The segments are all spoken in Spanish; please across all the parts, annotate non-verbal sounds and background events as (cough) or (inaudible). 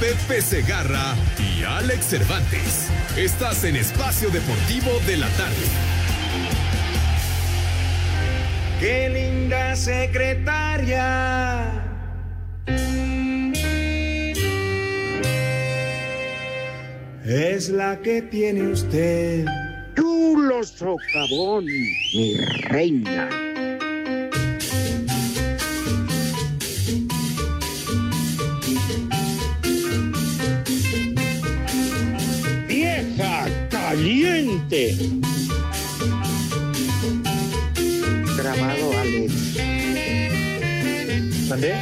Pepe Segarra y Alex Cervantes. Estás en Espacio Deportivo de la Tarde. Qué linda secretaria. Es la que tiene usted. Chulo socavón, mi reina. Caliente. Grabado, Alex. ¿Mandé?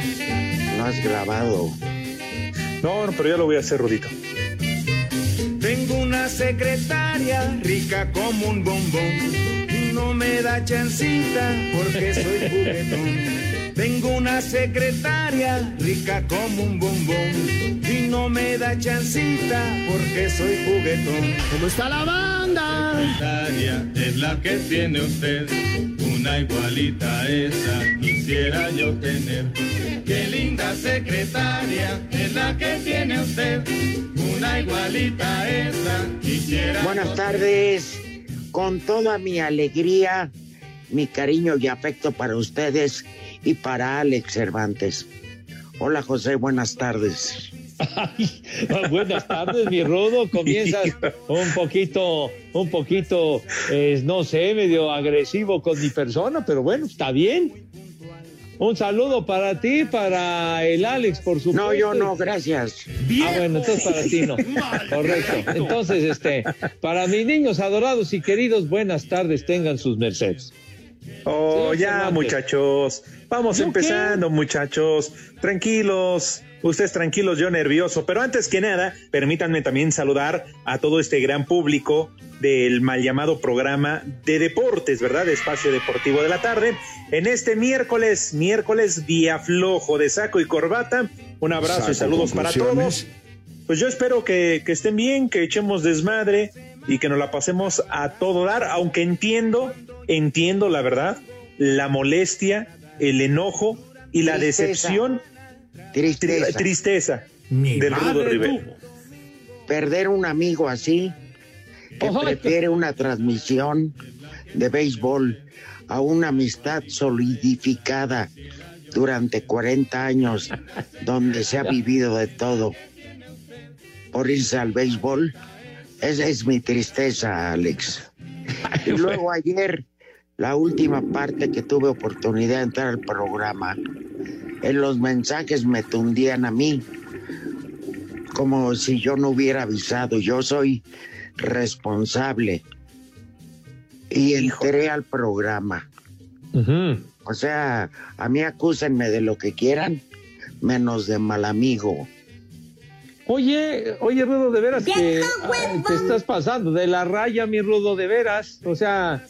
No has grabado. No, no, pero ya lo voy a hacer, Rudito. Tengo una secretaria rica como un bombón. No me da chancita porque soy juguetón. Tengo una secretaria rica como un bombón. Y no me da chancita porque soy juguetón. ¿Cómo está la banda? Secretaria es la que tiene usted. Una igualita esa quisiera yo tener. Qué linda secretaria es la que tiene usted. Una igualita esa quisiera. Buenas yo tardes. Con toda mi alegría, mi cariño y afecto para ustedes y para Alex Cervantes. Hola José, buenas tardes. Ay, buenas tardes, mi rudo. Comienzas (laughs) un poquito, un poquito, eh, no sé, medio agresivo con mi persona, pero bueno, está bien. Un saludo para ti, para el Alex, por supuesto. No, yo no, gracias. Ah, bueno, entonces para ti no. (laughs) Correcto. Entonces, este, para mis niños adorados y queridos, buenas tardes, tengan sus mercedes. Oh, Señor ya, Cervantes. muchachos. Vamos ¿Yo empezando, muchachos. Tranquilos. Ustedes tranquilos, yo nervioso. Pero antes que nada, permítanme también saludar a todo este gran público del mal llamado programa de deportes, ¿verdad? Espacio Deportivo de la Tarde. En este miércoles, miércoles día flojo de saco y corbata. Un abrazo y saludos para todos. Pues yo espero que, que estén bien, que echemos desmadre y que nos la pasemos a todo dar, aunque entiendo, entiendo la verdad, la molestia, el enojo y la Tristeza. decepción, Tristeza. tri- tristeza del Rudo Rivera. Perder un amigo así, que Ojo. prefiere una transmisión de béisbol a una amistad solidificada durante 40 años, donde se ha vivido de todo, por irse al béisbol. Esa es mi tristeza, Alex. Y luego ayer, la última parte que tuve oportunidad de entrar al programa, en los mensajes me tundían a mí, como si yo no hubiera avisado. Yo soy responsable. Y entré al programa. O sea, a mí acúsenme de lo que quieran, menos de mal amigo. Oye, oye, Rudo, de veras que te estás pasando de la raya, mi Rudo, de veras. O sea,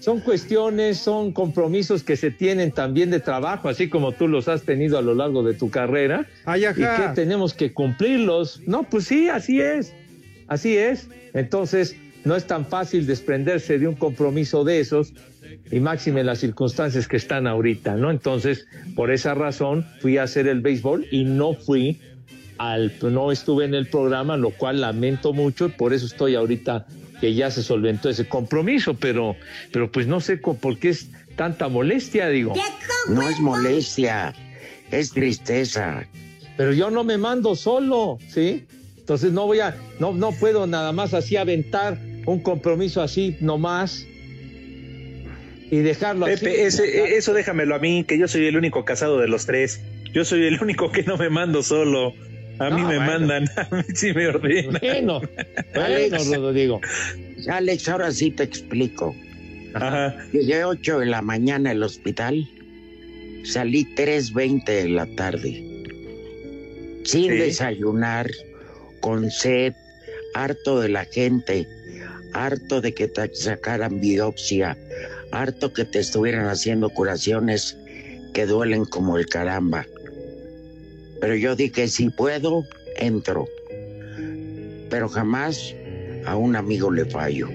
son cuestiones, son compromisos que se tienen también de trabajo, así como tú los has tenido a lo largo de tu carrera. Ay, y que tenemos que cumplirlos. No, pues sí, así es. Así es. Entonces, no es tan fácil desprenderse de un compromiso de esos y máxime las circunstancias que están ahorita, ¿no? Entonces, por esa razón fui a hacer el béisbol y no fui al, no estuve en el programa, lo cual lamento mucho y por eso estoy ahorita que ya se solventó ese compromiso, pero, pero pues no sé por qué es tanta molestia, digo. No es molestia, Es tristeza. Pero yo no me mando solo, ¿sí? Entonces no voy a, no, no puedo nada más así aventar un compromiso así nomás y dejarlo Pepe, así. ese- eso déjamelo a mí, que yo soy el único casado de los tres. Yo soy el único que no me mando solo. A mí No, me bueno. mandan, (laughs) a mí sí me ordenan. Bueno, bueno, Alex. Rodrigo. Alex, ahora sí te explico. Ajá. Llegué 8 de la mañana al hospital, salí 3.20 de la tarde, sin Sí. desayunar, con sed, harto de la gente, harto de que te sacaran biopsia, harto que te estuvieran haciendo curaciones que duelen como el caramba. Pero yo dije, si puedo, entro. Pero jamás a un amigo le fallo.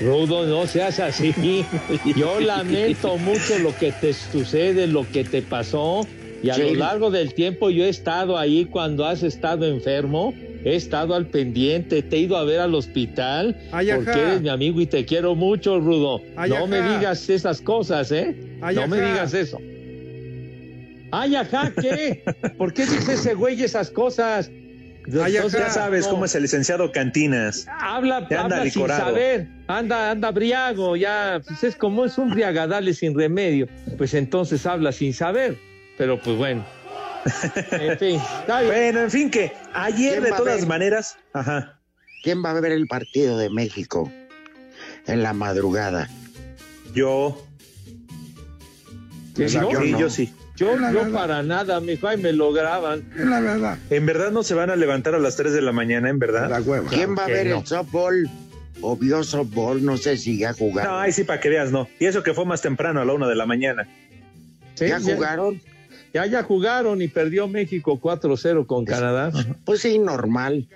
Rudo, no seas así. (laughs) Yo lamento mucho lo que te sucede, lo que te pasó. Y a Sí. lo largo del tiempo yo he estado ahí cuando has estado enfermo. He estado al pendiente, te he ido a ver al hospital Ay, porque eres mi amigo y te quiero mucho, Rudo. Ay, no me digas esas cosas, ¿eh? Ay, no me digas eso. Ay, ajá, ¿qué? ¿Por qué dice ese güey esas cosas? Ay, Entonces, Ya sabes no. cómo es el licenciado Cantinas. Habla, Ya anda habla sin saber, anda, anda briago, ya, pues es como es un briagadale sin remedio, pues entonces habla sin saber, pero pues bueno. (laughs) En fin. Bueno, en fin, que ayer ¿Quién de todas maneras, ajá. ¿Quién va a ver el partido de México en la madrugada? Yo, ¿Qué o sea, digo? yo sí, no. yo sí. Yo, La yo verdad. para nada, mi y me lo graban. Es la verdad. ¿En verdad no se van a levantar a las 3 de la mañana, en verdad? La hueva. ¿Quién va a ver no. el softball? O vio softball, no sé si ya jugaron. No, ahí sí, para que veas, no. Y eso que fue más temprano, a la 1 de la mañana. Sí, ¿Ya jugaron? Ya, ya jugaron y perdió México 4-0 con Canadá. Pues sí, normal.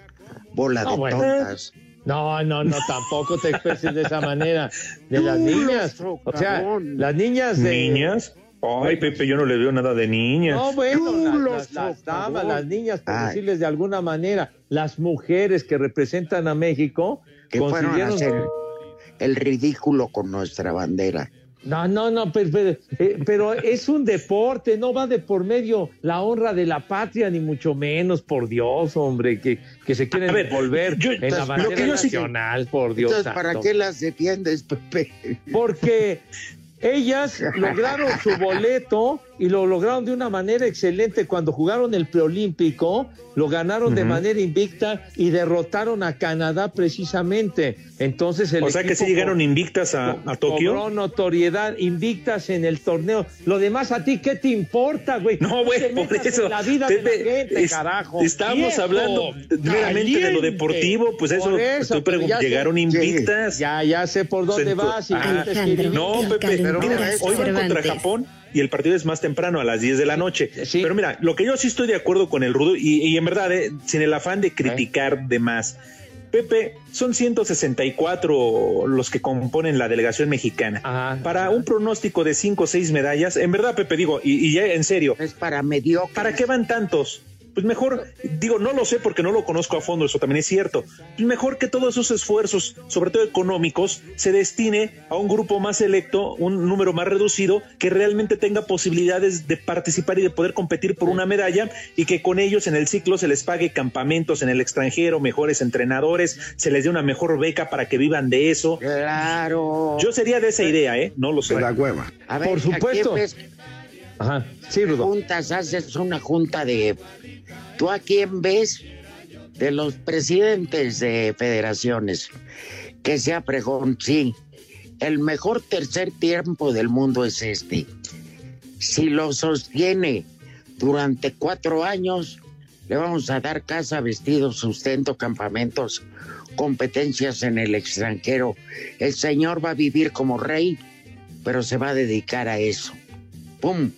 Bola No, de bueno. tontas. No, no, no, tampoco te expreses de esa manera. De las niñas. O sea, las niñas de. ¿Niñas? Ay, Pepe, yo no le veo nada de niñas. No, bueno, Tú las, las- las damas, las niñas, por Ay. decirles de alguna manera, las mujeres que representan a México, Que fueron a hacer el ridículo con nuestra bandera. No, no, no, pero, pero, eh, pero es un deporte, no va de por medio la honra de la patria, ni mucho menos, por Dios, hombre, que, que se quieren ver, envolver yo- en la bandera sí- nacional, por Dios Entonces, ¿para qué las defiendes, Pepe? porque ellas lograron su boleto y lo lograron de una manera excelente cuando jugaron el preolímpico, lo ganaron de manera invicta y derrotaron a Canadá precisamente. Entonces el o sea que sí llegaron invictas a, a Tokio. Cobró notoriedad, invictas en el torneo. Lo demás a ti, ¿qué te importa, güey? No, güey, por eso. en La vida de la gente, es- carajo. Estamos Viejo, hablando meramente de lo deportivo, pues eso, Por estoy sé- llegaron invictas. Ya, ya sé por dónde Sento- vas y Ah. No, Pepe, pero mira, hoy van contra. Japón y el partido es más temprano, a las 10 de la noche. Sí. Pero mira, lo que yo sí estoy de acuerdo con el Rudo, y, y en verdad, eh, sin el afán de criticar de más, Pepe, son 164 los que componen la delegación mexicana. Ajá. Para un pronóstico de 5 o 6 medallas, en verdad, Pepe, digo, y, y ya en serio, Es para mediocres. ¿Para qué van tantos? Pues mejor, digo, no lo sé porque no lo conozco a fondo, eso también es cierto. Pues mejor que todos esos esfuerzos, sobre todo económicos, se destine a un grupo más selecto, un número más reducido, que realmente tenga posibilidades de participar y de poder competir por una medalla y que con ellos en el ciclo se les pague campamentos en el extranjero, mejores entrenadores, se les dé una mejor beca para que vivan de eso. Claro. Yo sería de esa idea, ¿eh? No lo sé. La hueva. A ver, Por supuesto. ¿a quién ves Ajá. Sí, Rudo. juntas, haces una junta de... ¿Tú a quién ves de los presidentes de federaciones? Que sea pregón, sí. El mejor tercer tiempo del mundo es este. Si lo sostiene durante cuatro años, le vamos a dar casa, vestido, sustento, campamentos, competencias en el extranjero. El señor va a vivir como rey, pero se va a dedicar a eso. ¡Pum!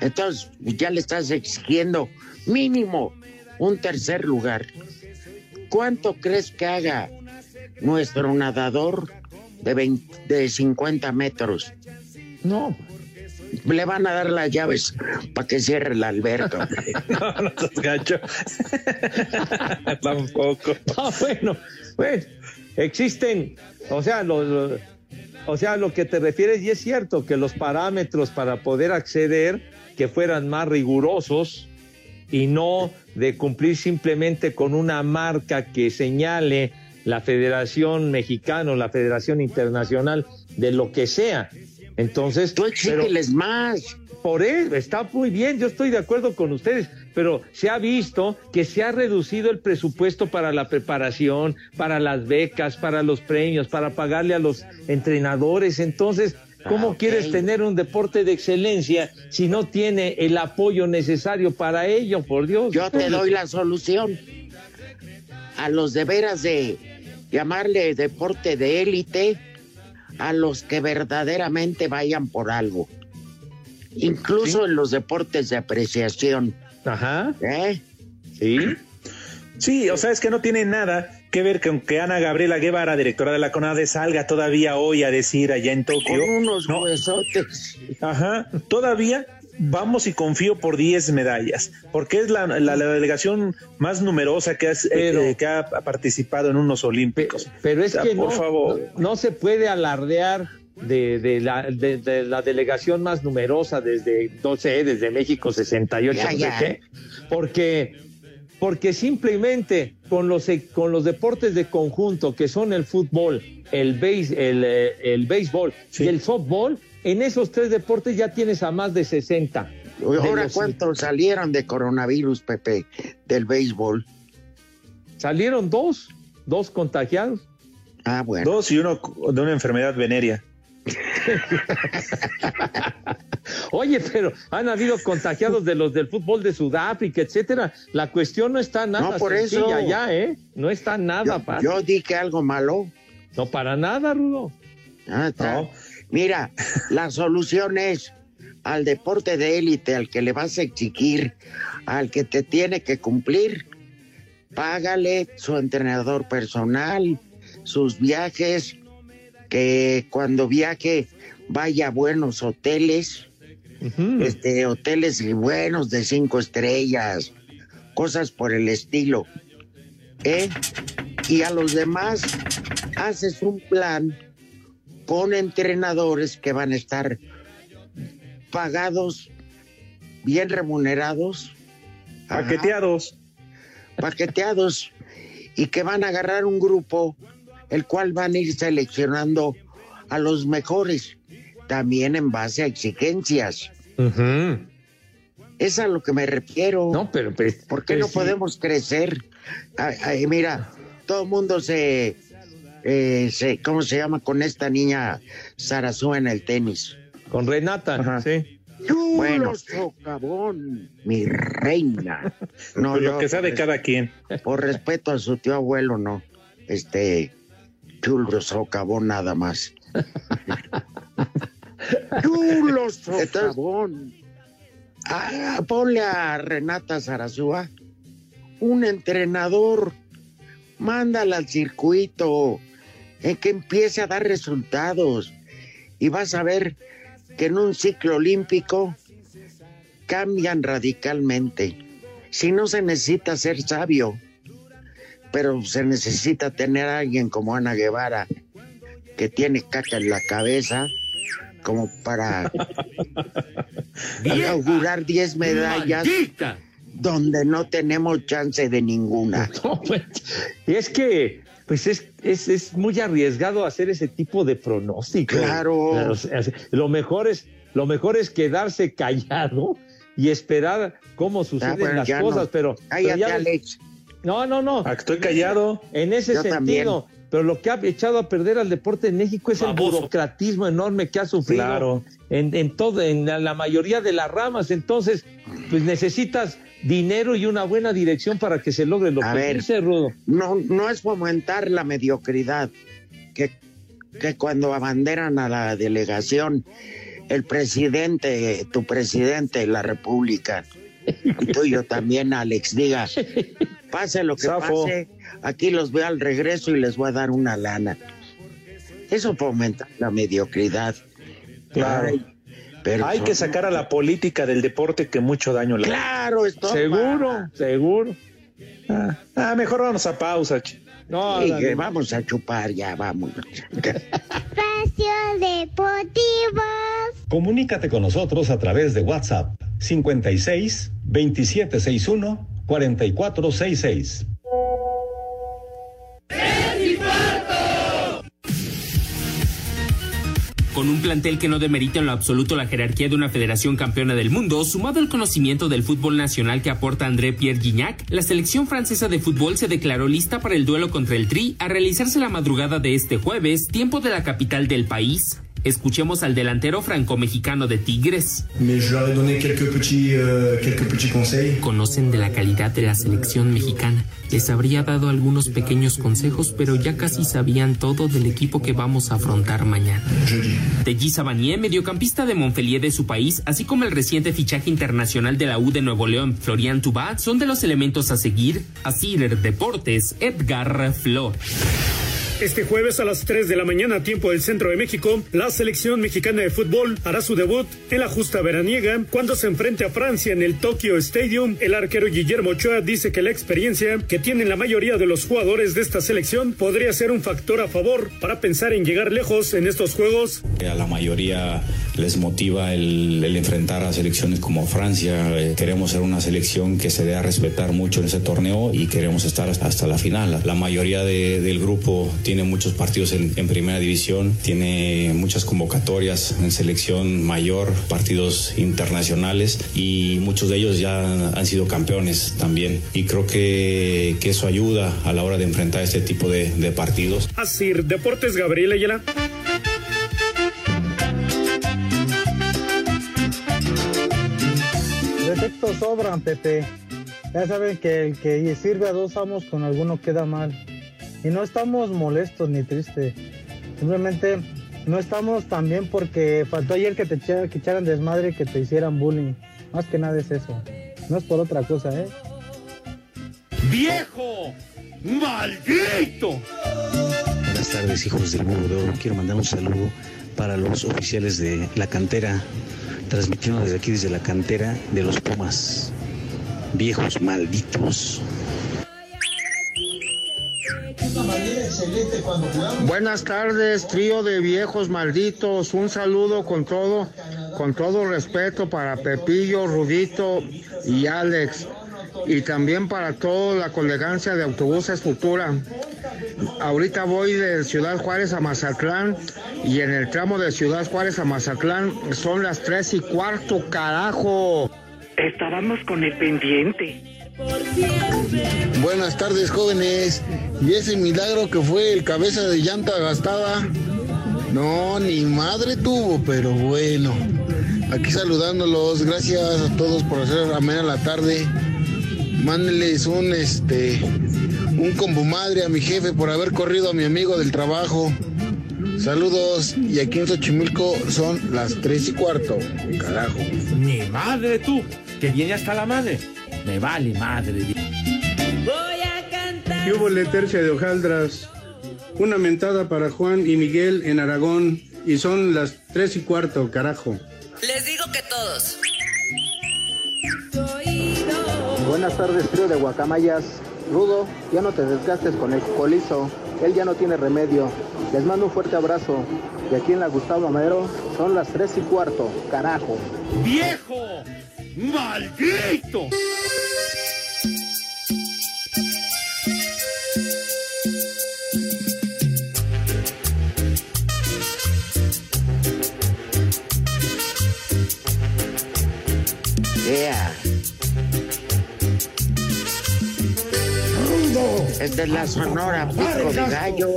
Entonces, ya le estás exigiendo mínimo un tercer lugar. ¿Cuánto crees que haga nuestro nadador de, 20 de 50 metros? No. Le van a dar las llaves para que cierre la alberca. (laughs) hombre. No, no seas gacho. (laughs) Tampoco. (laughs) Ah, bueno, bueno, existen, o sea, los, los- O sea, lo que te refieres, y es cierto que los parámetros para poder acceder que fueran más rigurosos y no de cumplir simplemente con una marca que señale la Federación Mexicana o la Federación Internacional de lo que sea. Entonces, tú exígeles más. Por él, está muy bien, yo estoy de acuerdo con ustedes, pero se ha visto que se ha reducido el presupuesto para la preparación, para las becas, para los premios, para pagarle a los entrenadores. Entonces, ¿cómo Ah, quieres tener un deporte de excelencia si no tiene el apoyo necesario para ello? Por Dios. Yo te doy la solución. A los de veras de llamarle deporte de élite, a los que verdaderamente vayan por algo. Incluso en los deportes de apreciación. Ajá. ¿Eh? Sí. Sí, o sea, es que no tiene nada que ver con que Ana Gabriela Guevara, directora de la CONADE, salga todavía hoy a decir allá en Tokio. Con unos ¿no? huesotes. Ajá, todavía vamos y confío por 10 medallas, porque es la, la- la delegación más numerosa que, has- eh, que ha participado en unos olímpicos. Pero es O sea, que por no, favor. no, no se puede alardear de, de la, de, de la delegación más numerosa desde, no sé, desde México 68, Ya, ya. qué, porque, porque simplemente con los, con los deportes de conjunto que son el fútbol, el, béis, el, eh, el béisbol y el softball, en esos tres deportes ya tienes a más de 60. De Ahora, ¿cuántos salieron de coronavirus, Pepe, del béisbol? Salieron dos, dos contagiados. Ah, bueno. Dos y uno de una enfermedad venérea. (laughs) Oye, pero han habido contagiados de los del fútbol de Sudáfrica, etcétera. La cuestión no está nada No, por sencilla eso. ya, ¿eh? No está nada Yo, fácil. yo dije algo malo. No, para nada, Rudo. Ah, está. No. Mira, la solución es al deporte de élite, al que le vas a exigir, al que te tiene que cumplir, págale su entrenador personal, sus viajes, que cuando viaje vaya a buenos hoteles, este, hoteles buenos de cinco estrellas, cosas por el estilo. ¿eh? Y a los demás haces un plan con entrenadores que van a estar pagados, bien remunerados, ajá, Paqueteados. paqueteados, y que van a agarrar un grupo, el cual van a ir seleccionando a los mejores, también en base a exigencias. Es a lo que me refiero. No, pero, pero- ¿Por qué pero no sí. podemos crecer? Ay, ay, mira, todo el mundo se, eh, se, ¿cómo se llama? Con esta niña Sarazú en el tenis. Con Renata, Ajá. sí. Bueno, socavón, mi reina. (laughs) No, yo, lo que por, cada quien. por respeto a su tío abuelo, no. Este, chulo socavón nada más. (laughs) chulo socavón. Ah, ponle a Renata Sarazúa un entrenador, mándala al circuito, en que empiece a dar resultados y vas a ver que en un ciclo olímpico cambian radicalmente. Si no se necesita ser sabio, pero se necesita tener a alguien como Ana Guevara, que tiene caca en la cabeza, como para augurar 10 medallas ¡Maldita! donde no tenemos chance de ninguna. (laughs) No, pues, es que pues es, es, es muy arriesgado hacer ese tipo de pronóstico. Claro. O sea, lo mejor es lo mejor es quedarse (laughs) callado y esperar cómo suceden Ah, bueno, las cosas, no. pero, pero Cállate, ya- Alex. No, no, no. Ah, Estoy callado. En ese Yo sentido, pero lo que ha echado a perder al deporte en México es el burocratismo enorme que ha sufrido Claro. en, en todo, en la, la mayoría de las ramas. Entonces, pues necesitas dinero y una buena dirección para que se logre lo A que ver. dice Rudo. No, no es fomentar la mediocridad, que, que cuando abanderan a la delegación, el presidente, tu presidente de la República, y tuyo también, Alex, diga, pase lo que Zafo. pase, aquí los veo al regreso y les voy a dar una lana. Eso fomenta la mediocridad. Claro. Ay, pero Hay que sacar a la política del deporte que mucho daño le. Claro, esto. Seguro, seguro. Ah, ah, mejor vamos a pausa. No, Sí, vamos a chupar ya, vamos. Espacio Deportivo. Comunícate con nosotros a través de WhatsApp 56 2761 4466. Con un plantel que no demerita en lo absoluto la jerarquía de una federación campeona del mundo, sumado al conocimiento del fútbol nacional que aporta André Pierre Gignac, la selección francesa de fútbol se declaró lista para el duelo contra el Tri a realizarse la madrugada de este jueves, tiempo de la capital del país. Escuchemos al delantero franco-mexicano de Tigres. Euh, Conocen de la calidad de la selección mexicana. Les habría dado algunos pequeños consejos, pero ya casi sabían todo del equipo que vamos a afrontar mañana. Teji Sabanier, mediocampista de Montpellier de su país, así como el reciente fichaje internacional de la U de Nuevo León, Florian Tubat, son de los elementos a seguir. Así Deportes, Edgar Flor. Este jueves a las 3 de la mañana, tiempo del centro de México, la selección mexicana de fútbol hará su debut en la justa veraniega cuando se enfrente a Francia en el Tokyo Stadium. El arquero Guillermo Ochoa dice que la experiencia que tienen la mayoría de los jugadores de esta selección podría ser un factor a favor para pensar en llegar lejos en estos juegos. La mayoría les motiva el, enfrentar a selecciones como Francia. Eh, queremos ser una selección que se dé a respetar mucho en ese torneo y queremos estar hasta la final. La mayoría del grupo tiene muchos partidos en, primera división, tiene muchas convocatorias en selección mayor, partidos internacionales y muchos de ellos ya han, sido campeones también. Y creo que, que, eso ayuda a la hora de enfrentar este tipo de, de partidos. Así, Deportes Gabriel Ayala. Defectos sobran, Pepe. Ya saben que el que sirve a dos amos con alguno queda mal. Y no estamos molestos ni tristes. Simplemente no estamos tan bien porque faltó ayer que te que echaran desmadre y que te hicieran bullying. Más que nada es eso. No es por otra cosa, ¿eh? ¡Viejo! ¡Maldito! Buenas tardes, hijos del mundo. Quiero mandar un saludo para los oficiales de la cantera, transmitiendo desde aquí, desde la cantera de los Pumas. Viejos malditos. Buenas tardes, trío de viejos malditos. Un saludo con todo, con todo respeto para Pepillo, Rudito y Alex. Y también para toda la colegancia de Autobuses Futura. Ahorita voy de Ciudad Juárez a Mazatlán y en el tramo de Ciudad Juárez a Mazatlán son las tres y cuarto, carajo. Estábamos con el pendiente. Buenas tardes, jóvenes. ¿Y ese milagro que fue el cabeza de llanta gastada? No, ni madre tuvo, pero bueno. Aquí saludándolos. Gracias a todos por hacer amena la tarde. Mándenles un este un combo madre a mi jefe por haber corrido a mi amigo del trabajo. Saludos, y aquí en Xochimilco son las tres y cuarto. Carajo. Ni madre tú, que viene hasta la madre. Me vale madre. Voy a cantar. ¿Qué hubo tercia de hojaldras? Una mentada para Juan y Miguel en Aragón. Y son las tres y cuarto, carajo. Les digo que todos. Buenas tardes, trío de guacamayas. Rudo, ya no te desgastes con el colizo. Él ya no tiene remedio. Les mando un fuerte abrazo. Y aquí en la Gustavo Amero son las tres y cuarto, carajo. ¡Viejo! ¡Maldito! Es de la sonora pico de gallo.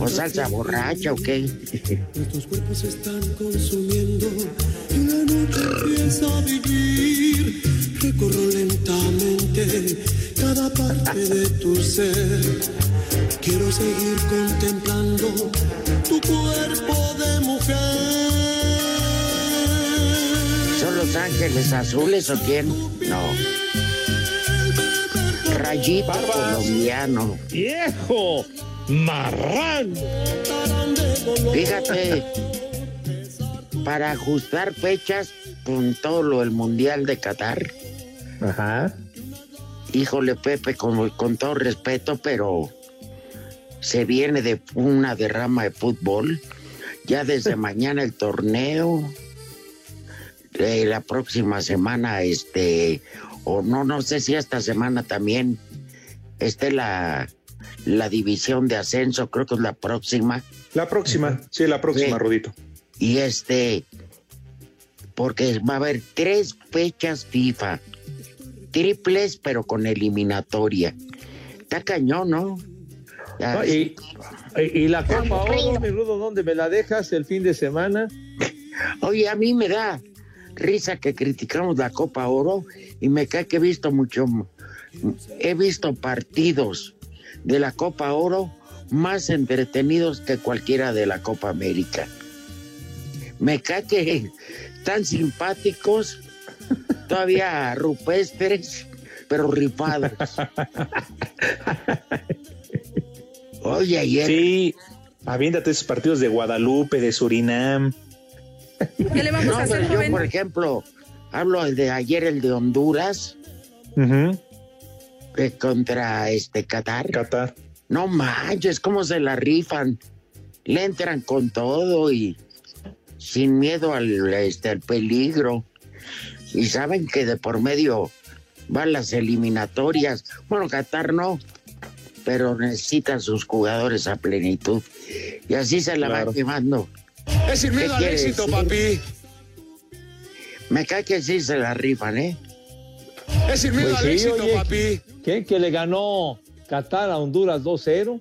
¿O salsa borracha o qué? Nuestros cuerpos se están consumiendo y la noche empieza a vivir. Recorro lentamente cada parte de tu ser. Quiero seguir contemplando tu cuerpo de mujer. ¿Son los ángeles azules o quién? Rayito colombiano. ¡Viejo! marrán. Fíjate, para ajustar fechas con todo lo del Mundial de Qatar. Ajá. Híjole, Pepe, con, con todo respeto, pero se viene de una derrama de fútbol. Ya desde (laughs) mañana el torneo. Eh, la próxima semana, este, o no, no sé si esta semana también esté la, la división de ascenso, creo que es la próxima. La próxima, sí, la próxima, Sí. Rudito. Y este, porque va a haber tres fechas FIFA, triples, pero con eliminatoria. Está cañón, ¿no? Ya No, ves. y, y- y la Copa Oro, mi Rudo, ¿dónde me la dejas el fin de semana? Oye, a mí me da risa que criticamos la Copa Oro y me cae que he visto mucho, he visto partidos de la Copa Oro más entretenidos que cualquiera de la Copa América. Me cae que tan simpáticos, todavía rupestres, pero rifados. (laughs) Oye, ayer. Sí, aviéntate esos partidos de Guadalupe, de Surinam. ¿Qué le vamos No, a hacer, pero yo, joven? por ejemplo, hablo el de ayer, el de Honduras, eh, contra este Qatar. Qatar. No manches, cómo se la rifan. Le entran con todo y sin miedo al, este, al peligro. Y saben que de por medio van las eliminatorias. Bueno, Qatar no, pero necesitan sus jugadores a plenitud. Y así se la Claro. van llevando. Es sin miedo ¿Qué al éxito, decir? papi. Me cae que sí se la rifan, ¿eh? Es sin miedo Pues al sí, éxito, oye, papi. ¿Qué? Que le ganó Qatar a Honduras 2-0.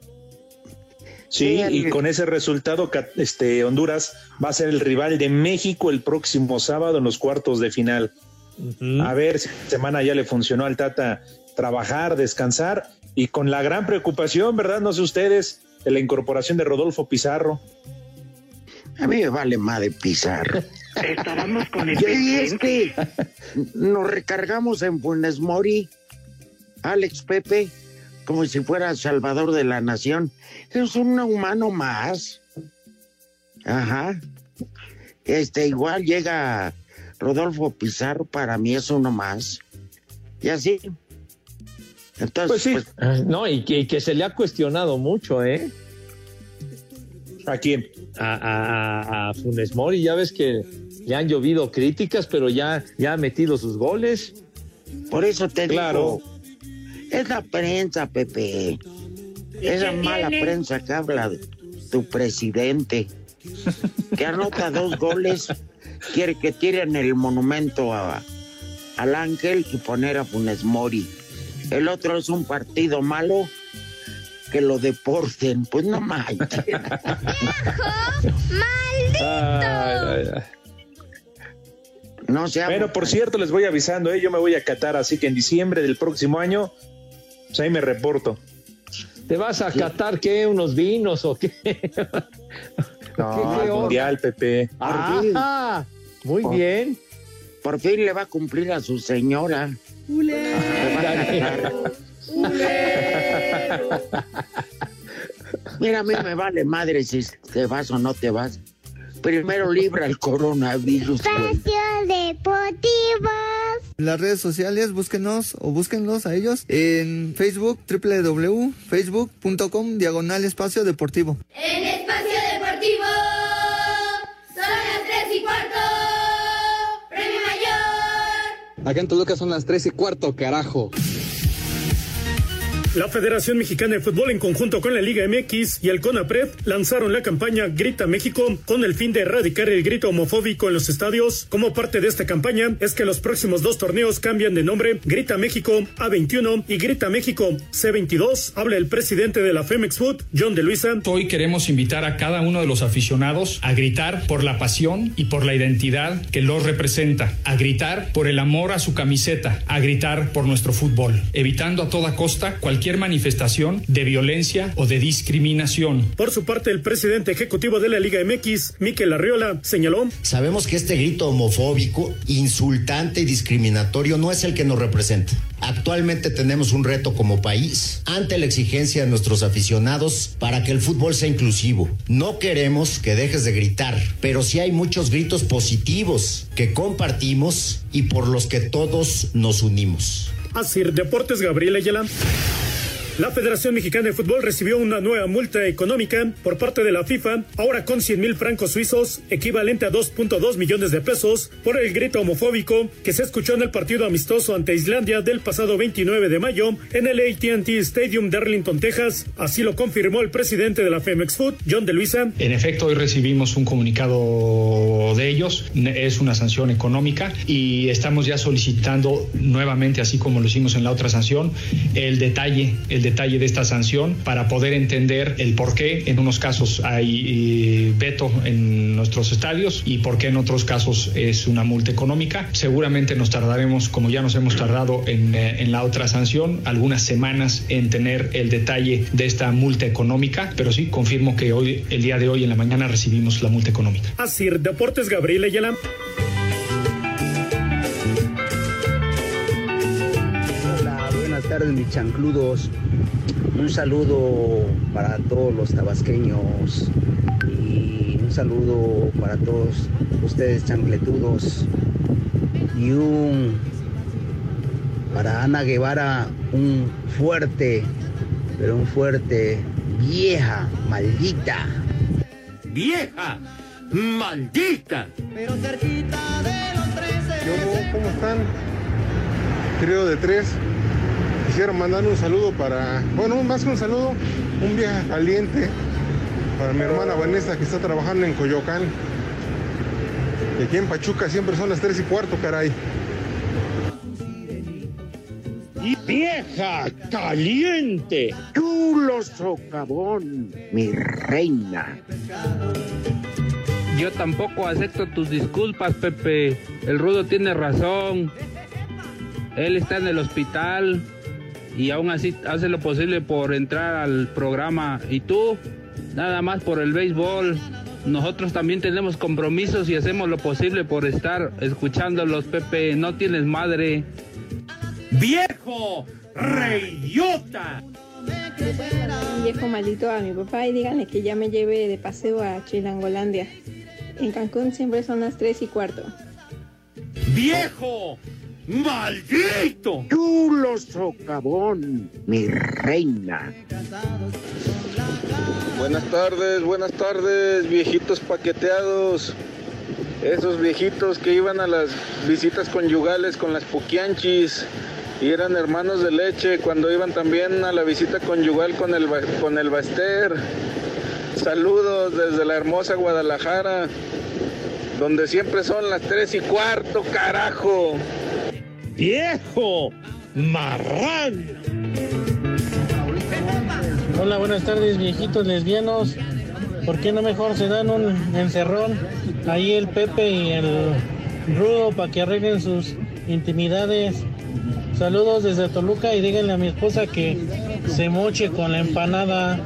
Sí, y el- con ese resultado, este, Honduras va a ser el rival de México el próximo sábado en los cuartos de final. A ver si esta semana ya le funcionó al Tata trabajar, descansar y con la gran preocupación, ¿verdad? No sé ustedes, de la incorporación de Rodolfo Pizarro. A mí me vale más de Pizarro. (laughs) Estábamos con el Y es pendiente. que nos recargamos en Funes Mori, Alex Pepe, como si fuera Salvador de la Nación. Es un humano más. Ajá. Este, igual llega Rodolfo Pizarro, para mí es uno más. Y así. Entonces, pues, Ah, No, y que, y que se le ha cuestionado mucho, ¿eh? ¿A quién? A, a- a- a Funes Mori, ya ves que le han llovido críticas, pero ya, ya ha metido sus goles. por eso te Claro. digo, es la prensa, Pepe. Esa mala tiene? prensa que habla de tu presidente, que anota dos goles, quiere que tiren el monumento a- al ángel y poner a Funes Mori. El otro es un partido malo, que lo deporten. Pues no manches. (laughs) No se Bueno, por cierto, les voy avisando, ¿eh? yo me voy a Qatar, así que en diciembre del próximo año, pues ahí me reporto. ¿Te vas a catar qué? ¿Unos vinos o qué? (laughs) No, ¿Qué- mundial, Pepe. Ah, muy Por- bien. Por fin le va a cumplir a su señora. (laughs) Mira, a mí me vale madre si te vas o no te vas. Primero libra el coronavirus. Espacio Deportivo. En las redes sociales, búsquenos o búsquenlos a ellos en Facebook, www.facebook.com, diagonal espacio deportivo. En Espacio Deportivo son las 3 y cuarto. Premio Mayor. Acá en Toluca son las 3 y cuarto, carajo. La Federación Mexicana de Fútbol en conjunto con la Liga MX y el CONAPRED lanzaron la campaña Grita México con el fin de erradicar el grito homofóbico en los estadios. Como parte de esta campaña es que los próximos dos torneos cambian de nombre Grita México A21 y Grita México C22. Habla el presidente de la Femex Food, John de Luisa. Hoy queremos invitar a cada uno de los aficionados a gritar por la pasión y por la identidad que los representa, a gritar por el amor a su camiseta, a gritar por nuestro fútbol, evitando a toda costa cualquier manifestación de violencia o de discriminación. Por su parte, el presidente ejecutivo de la Liga MX, Miquel Arriola, señaló Sabemos que este grito homofóbico, insultante y discriminatorio no es el que nos representa. Actualmente tenemos un reto como país ante la exigencia de nuestros aficionados para que el fútbol sea inclusivo. No queremos que dejes de gritar, pero sí hay muchos gritos positivos que compartimos y por los que todos nos unimos. Así, Deportes Gabriel Ayala. La Federación Mexicana de Fútbol recibió una nueva multa económica por parte de la FIFA, ahora con 100 mil francos suizos, equivalente a 2.2 millones de pesos, por el grito homofóbico que se escuchó en el partido amistoso ante Islandia del pasado 29 de mayo en el AT&T Stadium de Arlington, Texas. Así lo confirmó el presidente de la Femex Food, John de Luisa. En efecto, hoy recibimos un comunicado de ellos, es una sanción económica y estamos ya solicitando nuevamente, así como lo hicimos en la otra sanción, el detalle, el detalle de esta sanción para poder entender el por qué en unos casos hay eh, veto en nuestros estadios y por qué en otros casos es una multa económica. Seguramente nos tardaremos, como ya nos hemos tardado en, eh, en la otra sanción, algunas semanas en tener el detalle de esta multa económica, pero sí confirmo que hoy, el día de hoy en la mañana recibimos la multa económica. Así, Deportes Gabriel Ayala. Tardes mis chancludos. Un saludo para todos los tabasqueños y un saludo para todos ustedes chancletudos y un para Ana Guevara un fuerte, pero un fuerte vieja, maldita. ¡Vieja! ¡Maldita! Pero cerquita de los ¿Cómo, ¿Cómo están? Trío de tres. Quisiera mandar un saludo para, bueno, más que un saludo, un viaje caliente para mi hermana Vanessa que está trabajando en Coyoacán. Y aquí en Pachuca siempre son las tres y cuarto, caray. ¡Vieja caliente! Chulo socavón, mi reina. Yo tampoco acepto tus disculpas, Pepe. El rudo tiene razón. Él está en el hospital y aún así hace lo posible por entrar al programa. Y tú, nada más por el béisbol. Nosotros también tenemos compromisos y hacemos lo posible por estar escuchándolos, Pepe. No tienes madre. ¡Viejo! ¡Reyota! Viejo maldito a mi papá y díganle que ya me lleve de paseo a Chilangolandia. En Cancún siempre son las 3 y cuarto. ¡Viejo! ¡Maldito! Chulo socavón, mi reina. Buenas tardes, buenas tardes, viejitos paqueteados. Esos viejitos que iban a las visitas conyugales con las puquianchis y eran hermanos de leche cuando iban también a la visita conyugal con el, con el Baster. Saludos desde la hermosa Guadalajara, donde siempre son las tres y cuarto, carajo. ¡Viejo! ¡Marrán! Hola, buenas tardes, viejitos lesbianos. ¿Por qué no mejor se dan un encerrón? Ahí el Pepe y el Rudo para que arreglen sus intimidades. Saludos desde Toluca y díganle a mi esposa que se moche con la empanada.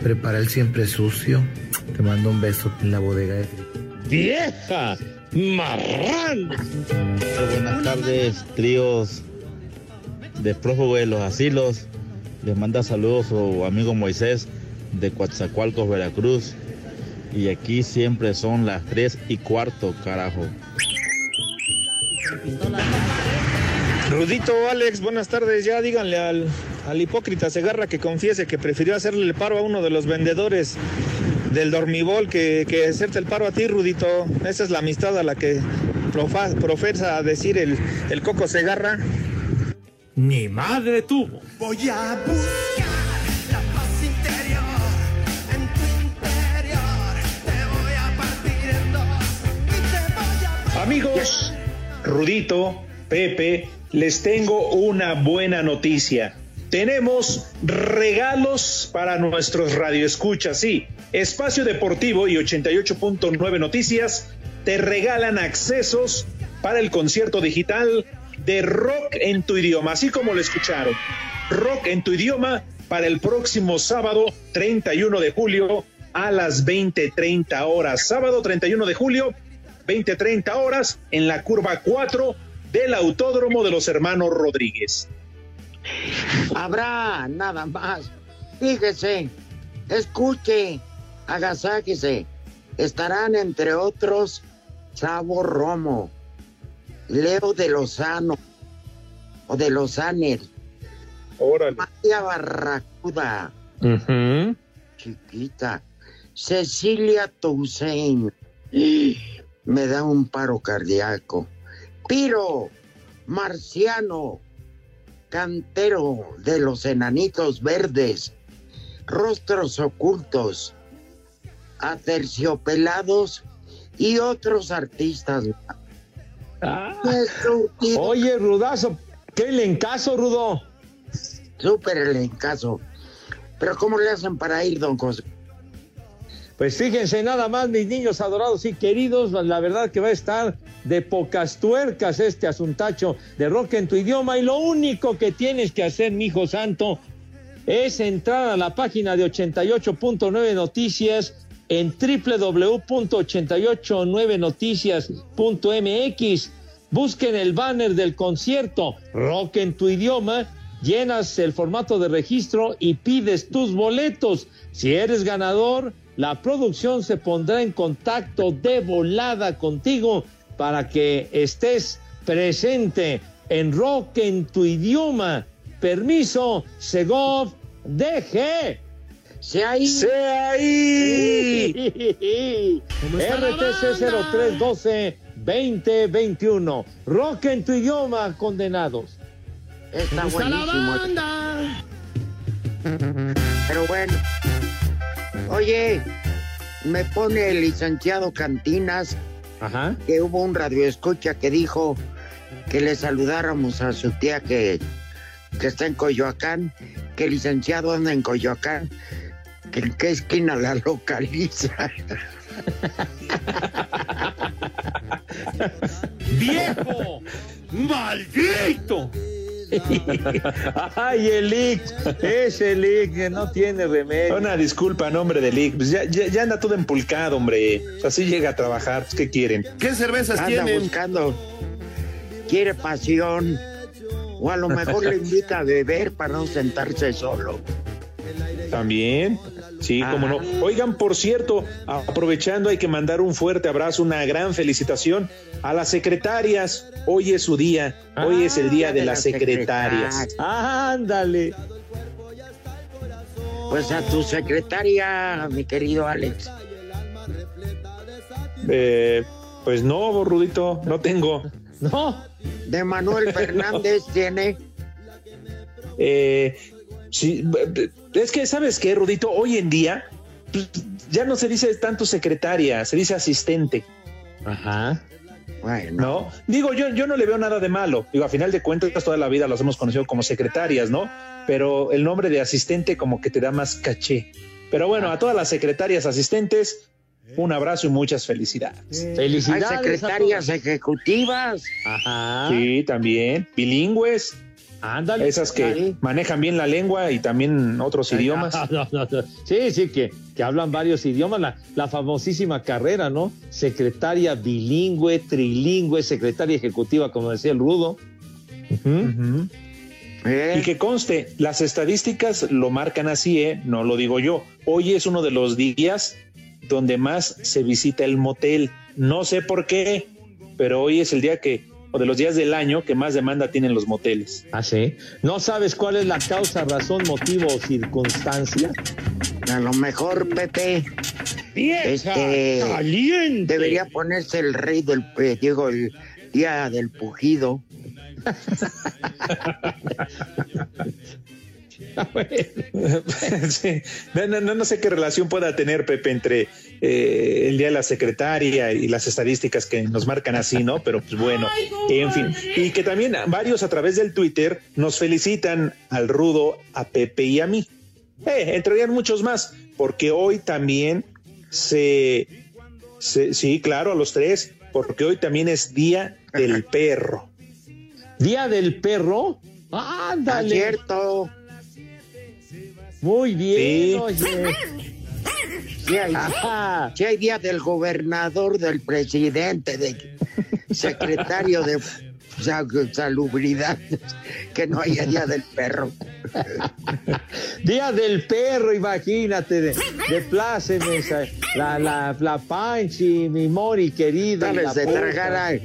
Prepara el siempre sucio. Te mando un beso en la bodega de ¡Vieja! ¡Marrán! Buenas tardes, tríos de prófugo de los asilos. Les manda saludos su amigo Moisés de Coatzacoalcos, Veracruz. Y aquí siempre son las 3 y cuarto, carajo. Rudito, Alex, buenas tardes. Ya díganle al, al hipócrita Segarra que confiese que prefirió hacerle el paro a uno de los vendedores del dormibol que, que hacerte el paro a ti, Rudito. Esa es la amistad a la que profa- profesa decir el, el Coco Segarra. Ni madre tuvo. Voy a buscar la paz interior en tu interior. Te voy a partir en dos y te voy a Amigos, Rudito, Pepe, les tengo una buena noticia. Tenemos regalos para nuestros radioescuchas. Sí, Espacio Deportivo y 88.9 Noticias te regalan accesos para el concierto digital de rock en tu idioma, así como lo escucharon. Rock en tu idioma para el próximo sábado 31 de julio a las 20:30 horas. Sábado 31 de julio 20:30 horas en la curva 4 del Autódromo de los Hermanos Rodríguez. Habrá nada más. Fíjese, escuche, agasáquese. Estarán entre otros Sabo Romo, Leo de Lozano o de Lozaner, Órale. María Barracuda, chiquita. Cecilia Toussaint, me da un paro cardíaco. Piro, Marciano, cantero de los enanitos verdes, rostros ocultos, aterciopelados y otros artistas. Oye, Rudazo, ¿qué le caso, Rudo? Súper elencazo. Pero ¿cómo le hacen para ir, don José? Pues fíjense nada más, mis niños adorados y queridos, la verdad que va a estar de pocas tuercas este asuntacho de rock en tu idioma y lo único que tienes que hacer, mi hijo santo, es entrar a la página de 88.9 Noticias en www.889noticias.mx. Busquen el banner del concierto Rock en tu idioma, llenas el formato de registro y pides tus boletos. Si eres ganador, la producción se pondrá en contacto de volada contigo para que estés presente en Rock en tu idioma. Permiso, Segov, DG. ¡Se ahí! ¡Se ahí! RTC 0312 2021. Rock en tu idioma, condenados. Está buenísimo. (laughs) Pero bueno. Oye, me pone el licenciado Cantinas que hubo un radioescucha que dijo que le saludáramos a su tía que, que está en Coyoacán, que el licenciado anda en Coyoacán, que en qué esquina la localiza. (laughs) ¡Viejo! ¡Maldito! (laughs) Ay, el Lick, ese Lick que no tiene remedio. Una disculpa, nombre de Lick. Pues ya, ya, ya anda todo empulcado, hombre. Así llega a trabajar. Pues, ¿Qué quieren? ¿Qué cervezas Anda tienen? buscando. Quiere pasión. O a lo mejor le invita a beber para no sentarse solo. También. Sí, cómo no. Oigan, por cierto, aprovechando, hay que mandar un fuerte abrazo, una gran felicitación a las secretarias. Hoy es su día. Hoy es el día de las secretarias. Ándale. Pues a tu secretaria, mi querido Alex. Eh, pues no, Rudito, no tengo. (laughs) No. De Manuel Fernández tiene. Eh, sí, es que, ¿sabes qué, Rudito? Hoy en día pues, ya no se dice tanto secretaria, se dice asistente. Ajá. Bueno. ¿No? Digo, yo, yo no le veo nada de malo. Digo, a final de cuentas, toda la vida los hemos conocido como secretarias, ¿no? Pero el nombre de asistente como que te da más caché. Pero bueno, a todas las secretarias asistentes, un abrazo y muchas felicidades. Felicidades. Hay secretarias ejecutivas. Ajá. Sí, también. Bilingües. Ándale. Esas que manejan bien la lengua y también otros idiomas. (laughs) No, no, no. Sí, sí, que, que hablan varios idiomas. La, la famosísima carrera, ¿no? Secretaria bilingüe, trilingüe, secretaria ejecutiva, como decía el Rudo. Y que conste, las estadísticas lo marcan así, ¿eh? No lo digo yo. Hoy es uno de los días donde más se visita el motel. No sé por qué, pero hoy es el día que, o de los días del año que más demanda tienen los moteles. Ah, sí. ¿No sabes cuál es la causa, razón, motivo o circunstancia? A lo mejor, Pepe. ¡Vieja este, caliente! Debería ponerse el rey del, eh, digo, el día del pujido. (laughs) (laughs) Sí. No, no, no, sé qué relación pueda tener Pepe entre eh, el día de la secretaria y las estadísticas que nos marcan así, ¿no? Pero pues bueno, en fin. Y que también varios a través del Twitter nos felicitan al Rudo, a Pepe y a mí. Eh, entrarían muchos más, porque hoy también se, se- sí, claro, a los tres, porque hoy también es Día del Perro. ¿Día del perro? ¡Ándale! cierto. Muy bien, Sí. oye. Sí hay, sí hay día del gobernador, del presidente, de secretario de sa- salubridad, que no haya día del perro. Día del perro, imagínate, de, de pláceme, esa- la, la, la Panchi, mi Mori querida. Dales puta. tragar, a-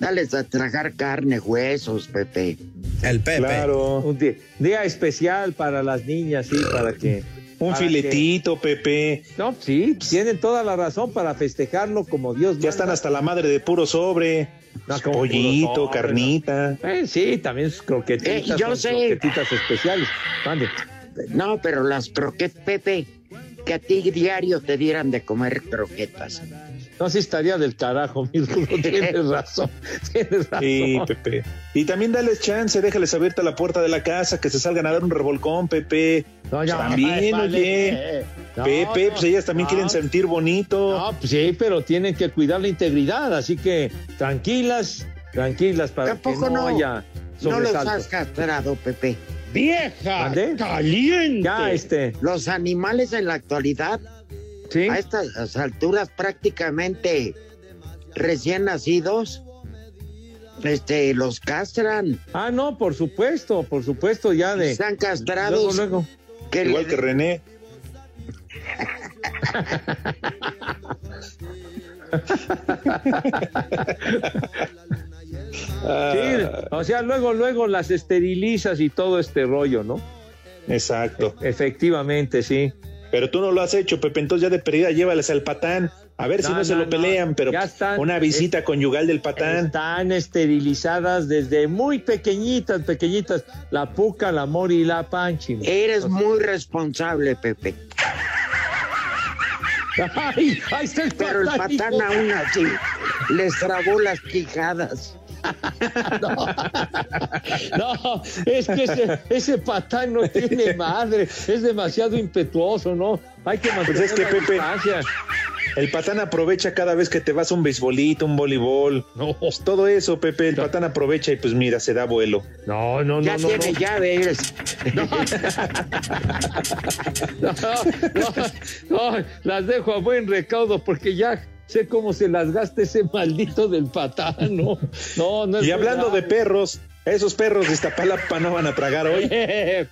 dales a tragar carne, huesos, Pepe. El Pepe. Claro. Un día, día especial para las niñas, sí, para que... Un para filetito, Pepe. no, sí, tienen toda la razón para festejarlo como Dios Ya están hasta la madre de puro sobre. No, como Pollito, sobre, carnita. Eh, sí, también sus croquetitas. Eh, yo son sé. Croquetitas especiales. Mande. No, pero las croquetas, Pepe, que a ti diario te dieran de comer croquetas. No, sí estaría del carajo, (laughs) mi Rudo, tienes razón, tienes razón. Sí, Pepe. Y también dales chance, déjales abierta la puerta de la casa, que se salgan a dar un revolcón, Pepe. No, ya, también, vale, oye. no, Pepe, no, pues ellas también no. quieren sentir bonito. No, pues sí, pero tienen que cuidar la integridad, así que tranquilas, tranquilas para que Tampoco no, no- haya No los has castrado, Pepe. ¡Vieja! ¡Caliente! Ya, este, Los animales en la actualidad, sí. a estas alturas prácticamente recién nacidos, este, los castran. Ah, no, por supuesto, por supuesto, ya de. Están castrados. Luego, luego. que Igual le- que René. (laughs) Sí, o sea, luego, luego las esterilizas y todo este rollo, ¿no? Exacto. Efectivamente, sí. Pero tú no lo has hecho, Pepe, entonces ya de perdida llévales al patán. A ver si No, no, se lo no. pelean, pero Ya están. una visita conyugal del patán. Están esterilizadas desde muy pequeñitas, pequeñitas. La puca, la mori y la panchi. Eres muy responsable, Pepe. (laughs) Ay, ahí está el Pero el patán, aún así les trabó las quijadas. (laughs) No, es que ese, ese patán no tiene madre, es demasiado impetuoso, ¿no? Hay que mantener Pues es que, la Pepe, distancia. El patán aprovecha cada vez que te vas a un beisbolito, un voleibol. No. Pues todo eso, Pepe, el patán aprovecha y pues mira, se da vuelo. No, no, Ya no, no, tiene no. llaves. (laughs) No, no, no, las dejo a buen recaudo porque ya sé cómo se las gasta ese maldito del patán, no, no, es Y hablando de perros, esos perros de Iztapalapa no van a tragar hoy.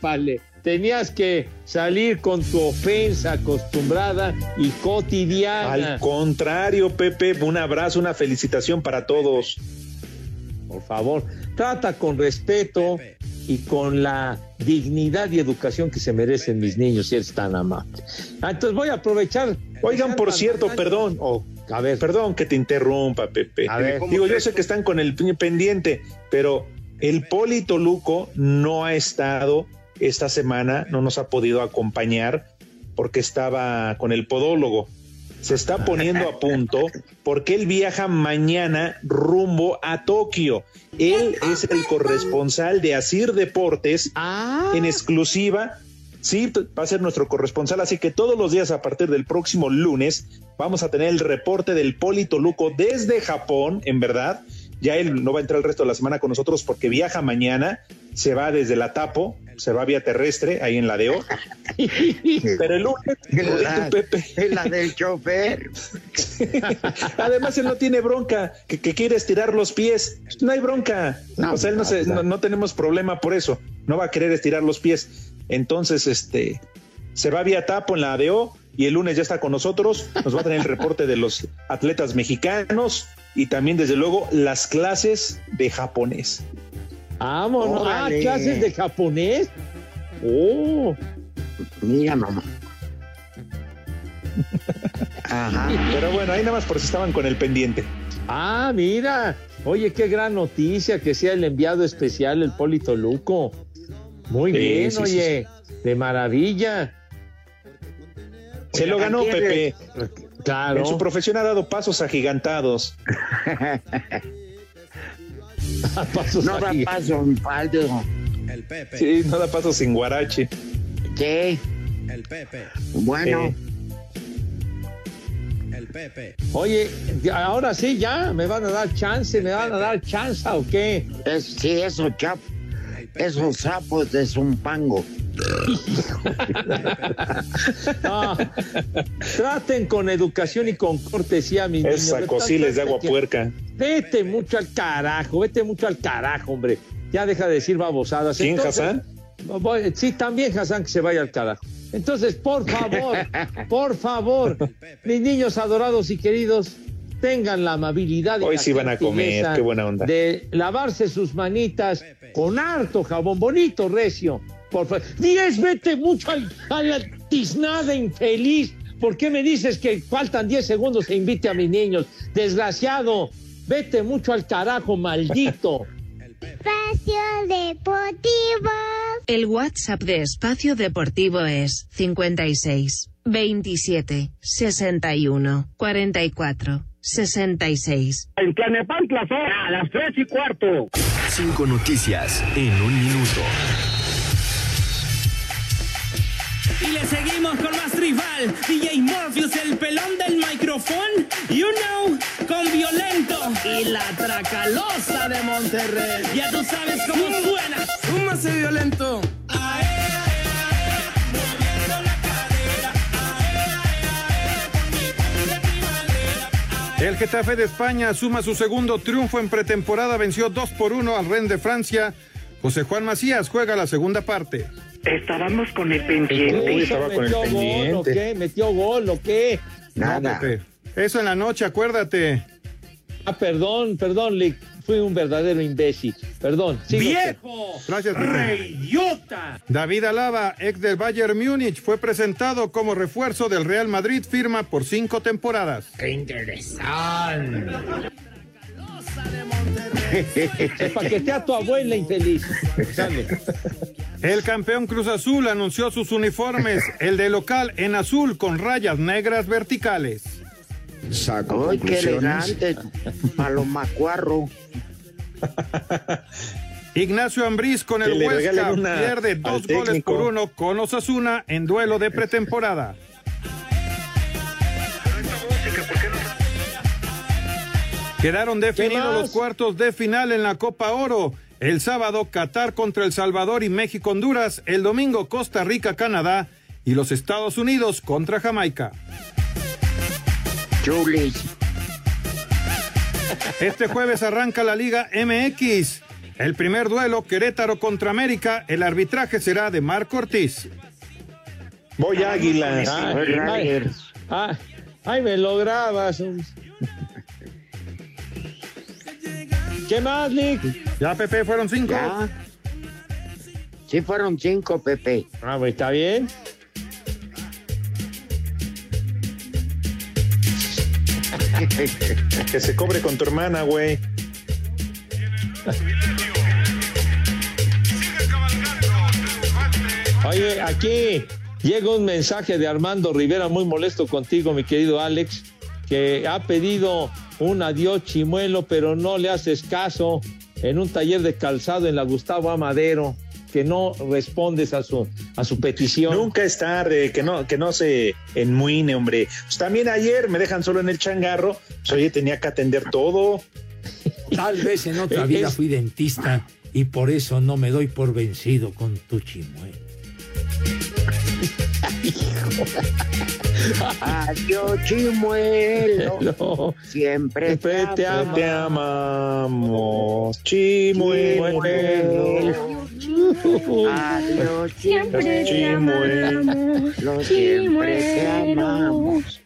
Vale, tenías que salir con tu ofensa acostumbrada y cotidiana. Al contrario, Pepe, un abrazo, una felicitación para todos. Por favor, trata con respeto y con la dignidad y educación que se merecen mis niños, si eres tan amable. Ah, entonces voy a aprovechar. Oigan, por cierto, perdón, o A ver, perdón que te interrumpa, Pepe. A ver. Digo, yo sé que están con el pendiente, pero el Poli Toluco no ha estado esta semana, no nos ha podido acompañar porque estaba con el podólogo. Se está poniendo a punto porque él viaja mañana rumbo a Tokio. Él es el corresponsal de Asir Deportes Ah. en exclusiva. Sí, va a ser nuestro corresponsal, así que todos los días a partir del próximo lunes vamos a tener el reporte del Poli Toluco desde Japón, en verdad. Ya él no va a entrar el resto de la semana con nosotros porque viaja mañana, se va desde la Tapo, se va vía terrestre, ahí en la DEO. (laughs) Pero el lunes, La, Pepe. la del chofer. (laughs) Además, él no tiene bronca, que, que quiere estirar los pies. No hay bronca. No, o sea, él no, se- no- no tenemos problema por eso. No va a querer estirar los pies. Entonces, este, se va vía tapo en la ADO y el lunes ya está con nosotros. Nos va a tener el reporte de los atletas mexicanos y también, desde luego, las clases de japonés. vámonos. Ah, clases de japonés. Oh, Mira nomás. Ajá. Pero bueno, ahí nada más por si estaban con el pendiente. ah, mira. Oye, qué gran noticia que sea el enviado especial, el Polito Luco. Muy Sí, bien, sí, sí, oye, de maravilla. Se lo ganó ¿a quién Pepe. Claro. En su profesión ha dado pasos agigantados. (laughs) Pasos No da paso en faldo. El Pepe. Sí, no da pasos sin guarache. ¿Qué? El Pepe. Bueno, Eh. El Pepe. Oye, ahora sí, ya, me van a dar chance, me van a dar chance o qué. es, sí, eso, chap. Esos sapos de Zumpango. No, (laughs) traten con educación y con cortesía, mis niños. Esa cosiles de agua puerca. Vete mucho al carajo, vete mucho al carajo, hombre. Ya deja de decir babosadas. ¿Quién, Entonces- Hassan? Voy- Sí, también Hassan que se vaya al carajo. Entonces, por favor, (laughs) por favor, mis niños adorados y queridos, tengan la amabilidad y Hoy la sí van a comer, gentileza qué buena onda. de lavarse sus manitas con harto jabón bonito, recio. Por favor. Diez, vete mucho al, a la tiznada infeliz. ¿Por qué me dices que faltan 10 segundos e invite a mis niños? Desgraciado, vete mucho al carajo, maldito. (laughs) Espacio Deportivo. El WhatsApp de Espacio Deportivo es 56 27 61 44 66. En Tlanepantla son a las tres y cuarto. Cinco noticias en un minuto. Y le seguimos con más rival, DJ Morpheus, el pelón del micrófono, you know, con violento. Y la tracalosa de Monterrey. Ya tú sabes cómo suena. Súmase violento. El Getafe de España suma su segundo triunfo en pretemporada, venció 2 por 1 al Rennes de Francia. José Juan Macías juega la segunda parte. Estábamos con el Uy, pendiente. estaba con el ¿Metió gol o qué? ¿Metió gol o qué? No, Pepe. Eso en la noche, acuérdate. Ah, perdón, perdón, Lick. Fui un verdadero imbécil. Perdón. usted. ¡Viejo! Gracias. ¡Reyota! David Alaba, ex del Bayern Múnich, fue presentado como refuerzo del Real Madrid, firma por cinco temporadas. ¡Qué interesante! Se paquetea a tu abuela infeliz. Dale. El campeón Cruz Azul anunció sus uniformes, el de local en azul con rayas negras verticales. Saco Ay, qué elegante, palomacuarro. (laughs) Ignacio Ambriz con el Huesca pierde dos goles por uno con Osasuna en duelo de pretemporada. Quedaron definidos los cuartos de final en la Copa Oro. El sábado Qatar contra El Salvador y México Honduras. El domingo Costa Rica Canadá y los Estados Unidos contra Jamaica. Chulis. Este jueves arranca la Liga MX. El primer duelo Querétaro contra América. El arbitraje será de Marco Ortiz. Voy Águilas. Ay, ay, ay, ay, me lo grabas. ¿Qué más, Lick? Ya, Pepe, fueron cinco. Ya. Sí, fueron cinco, Pepe. Ah, pues está bien. (laughs) Que se cobre con tu hermana, güey. Oye, aquí llega un mensaje de Armando Rivera muy molesto contigo, mi querido Alex, que ha pedido un adiós chimuelo, pero no le haces caso en un taller de calzado en la Gustavo Amadero, que no respondes a su, a su petición. Nunca es tarde, que no, que no se enmuine, hombre. Pues también ayer me dejan solo en el changarro. Pues, oye, tenía que atender todo. Tal vez en otra Es- vida fui dentista y por eso no me doy por vencido con tu chimuelo. Adiós, chimuelo. (laughs) No. Siempre, Siempre te amo. Te amamos, chimuelo. Adiós, Siempre te Chimuelo. amamos. Lo siempre te Chimuelo. amamos.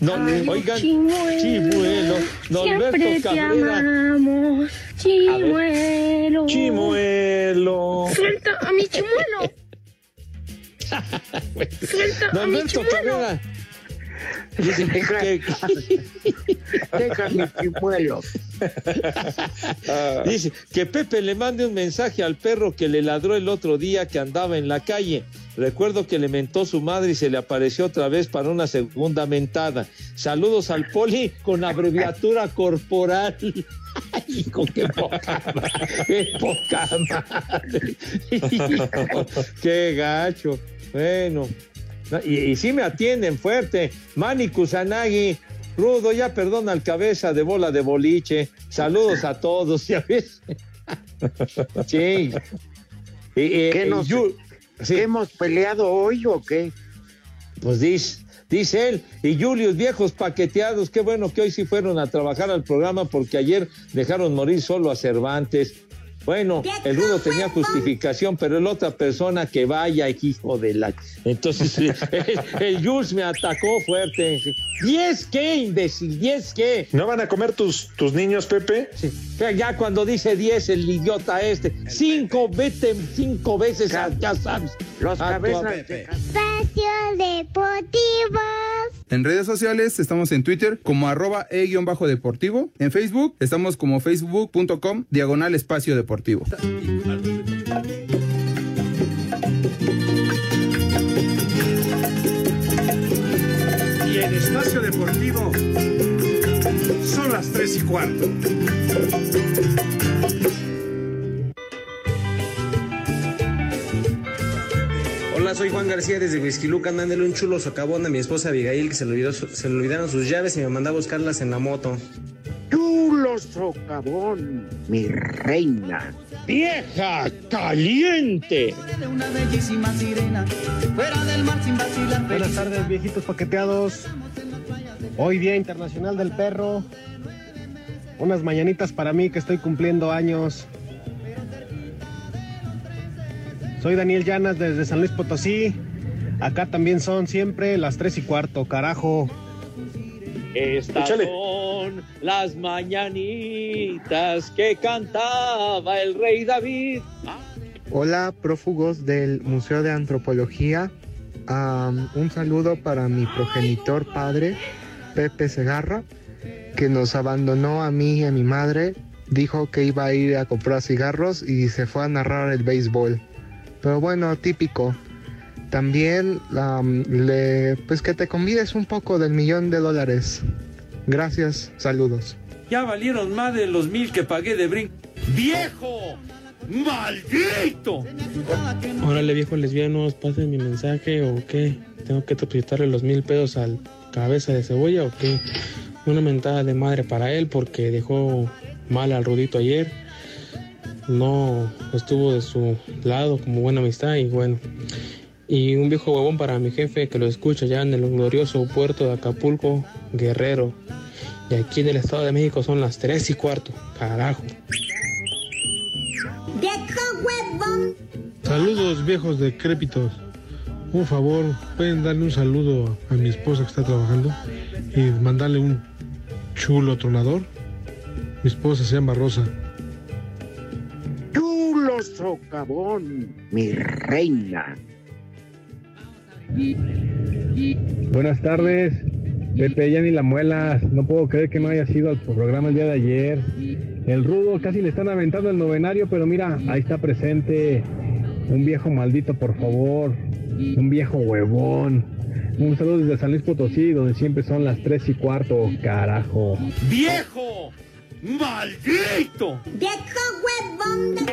No, Ay, oigan, chimuelo. Siempre te amamos. Chimuelo. Chimuelo. Suelta a mi chimuelo. Suelta Don Alberto. Dice que- Deja mi chimuelo. (laughs) Dice que Pepe le mande un mensaje al perro que le ladró el otro día que andaba en la calle. Recuerdo que le mentó su madre y se le apareció otra vez para una segunda mentada. Saludos al poli con abreviatura corporal. (laughs) Hijo, qué poca madre, qué poca madre. Hijo, qué gacho. Bueno, no, y, y sí me atienden fuerte. Manny Kusanagi, Rudo, ya perdona al cabeza de bola de boliche. Saludos a todos, ¿ya ves? Sí. ¿Qué nos- Yu- sí, ¿Qué hemos peleado hoy o qué? pues dice, dice él. Y Julius, viejos paqueteados, qué bueno que hoy sí fueron a trabajar al programa porque ayer dejaron morir solo a Cervantes. Bueno, el rudo tenía justificación, pero la otra persona que vaya, hijo de la. Entonces, (laughs) el, el Jules me atacó fuerte. ¿Diez qué, imbécil? ¿Diez qué? ¿No van a comer tus, tus niños, Pepe? Sí. Ya cuando dice diez, el idiota este. Cinco, vete cinco veces, a- ya sabes. Los cabezas de Espacio Deportivo. En redes sociales estamos en Twitter como arroba e-deportivo. En Facebook estamos como facebook.com diagonal espacio deportivo. Y en Espacio Deportivo son las tres y cuarto. Soy Juan García desde Huizquiluca, dándole un chulo socavón a mi esposa Abigail que se le, olvidó su- se le olvidaron sus llaves y me mandó a buscarlas en la moto. Chulo socavón, mi reina. ¡Vieja caliente! de una bellísima sirena, fuera del mar sin vacilar. Buenas tardes, viejitos paqueteados. Hoy Día Internacional del Perro. Unas mañanitas para mí que estoy cumpliendo años. Soy Daniel Llanas desde San Luis Potosí. Acá también son siempre las tres y cuarto, carajo. Estas Échale. son las mañanitas que cantaba el rey David. Hola, prófugos del Museo de Antropología. Un saludo para mi progenitor padre, Pepe Segarra, que nos abandonó a mí y a mi madre. Dijo que iba a ir a comprar cigarros y se fue a narrar el béisbol. Pero bueno, típico. También am, le, pues que te convides un poco del millón de dólares. Gracias, saludos. Ya valieron más de los mil que pagué de brinco. ¡Viejo! ¡Maldito! Órale, viejos lesbianos, pasen mi mensaje o qué. Tengo que depositarle los mil pesos al cabeza de cebolla o qué. Una mentada de madre para él porque dejó mal al Rudito ayer. No estuvo de su lado como buena amistad y bueno. Y un viejo huevón para mi jefe que lo escucha ya en el glorioso puerto de Acapulco, Guerrero. Y aquí en el Estado de México son las tres y cuarto. Carajo. ¡Viejo huevón! Saludos viejos decrépitos. Un favor, pueden darle un saludo a mi esposa que está trabajando y mandarle un chulo tronador. Mi esposa se llama Rosa. Mi reina. Buenas tardes. Pepe, ya ni la muelas. No puedo creer que no haya sido al programa el día de ayer. El rudo casi le están aventando el novenario, pero mira, ahí está presente. Un viejo maldito, por favor. Un viejo huevón. Un saludo desde San Luis Potosí, donde siempre son las tres y cuarto, carajo. ¡Viejo! ¡Maldito! ¡Viejo huevón!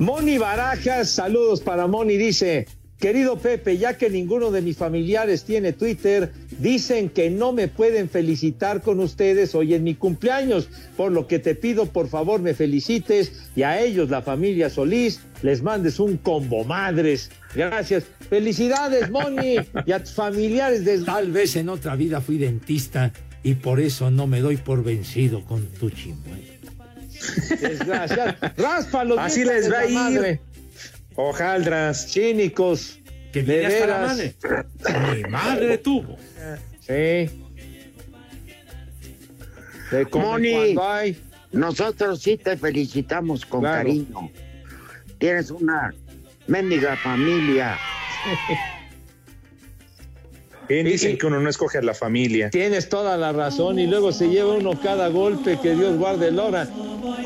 Moni Barajas, saludos para Moni, dice, querido Pepe, ya que ninguno de mis familiares tiene Twitter, dicen que no me pueden felicitar con ustedes hoy en mi cumpleaños, por lo que te pido por favor me felicites y a ellos, la familia Solís, les mandes un combo madres. Gracias. Felicidades, Moni, (laughs) y a tus familiares de... Tal vez en otra vida fui dentista y por eso no me doy por vencido con tu chimuelo. Desgraciado. Ráspalo. Así les va a ir. Hojaldras. Cínicos. Que de hasta la veras. madre. Mi madre tuvo. Sí. De Moni, nosotros sí te felicitamos con Claro. cariño. Tienes una mendiga familia. (laughs) Bien dicen que uno no escoge a la familia. Tienes toda la razón y luego se lleva uno cada golpe que Dios guarde el hora.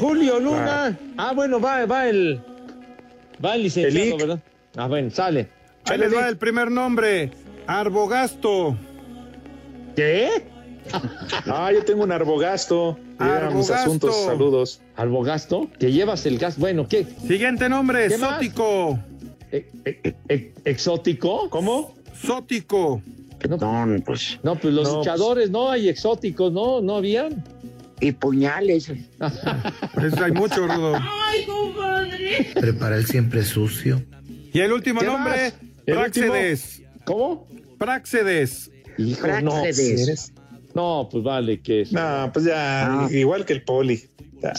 Julio Luna. Ah, bueno, va, va el. Va el licenciado, El. ¿verdad? Ah, bueno, sale. Ahí les va el primer nombre. Arbogasto. ¿Qué? (laughs) Ah, yo tengo un arbogasto. Arbogasto. asuntos, saludos. ¿Arbogasto? Que llevas el gas. Bueno, ¿qué? Siguiente nombre, ¿Qué más? Sótico. ¿Exótico? ¿Cómo? Sótico. No, pues. No, pues los No, pues- luchadores no hay exóticos, no, no habían. Y puñales. (laughs) Pues hay mucho, Rudo. ¡Ay, compadre! Prepara el siempre sucio. Y el último ¿Qué nombre? ¿El Praxedes. ¿Cómo? Praxedes. Hijo, no, Praxedes. no, pues vale, que es. No, pues ya, igual que el poli.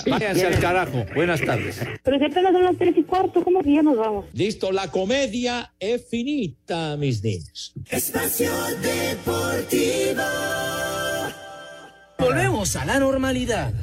Váyanse al carajo. Buenas tardes. Pero si apenas son las tres y cuarto, ¿cómo que ya nos vamos? Listo, la comedia es finita, mis niños. Espacio Deportivo. Volvemos a la normalidad.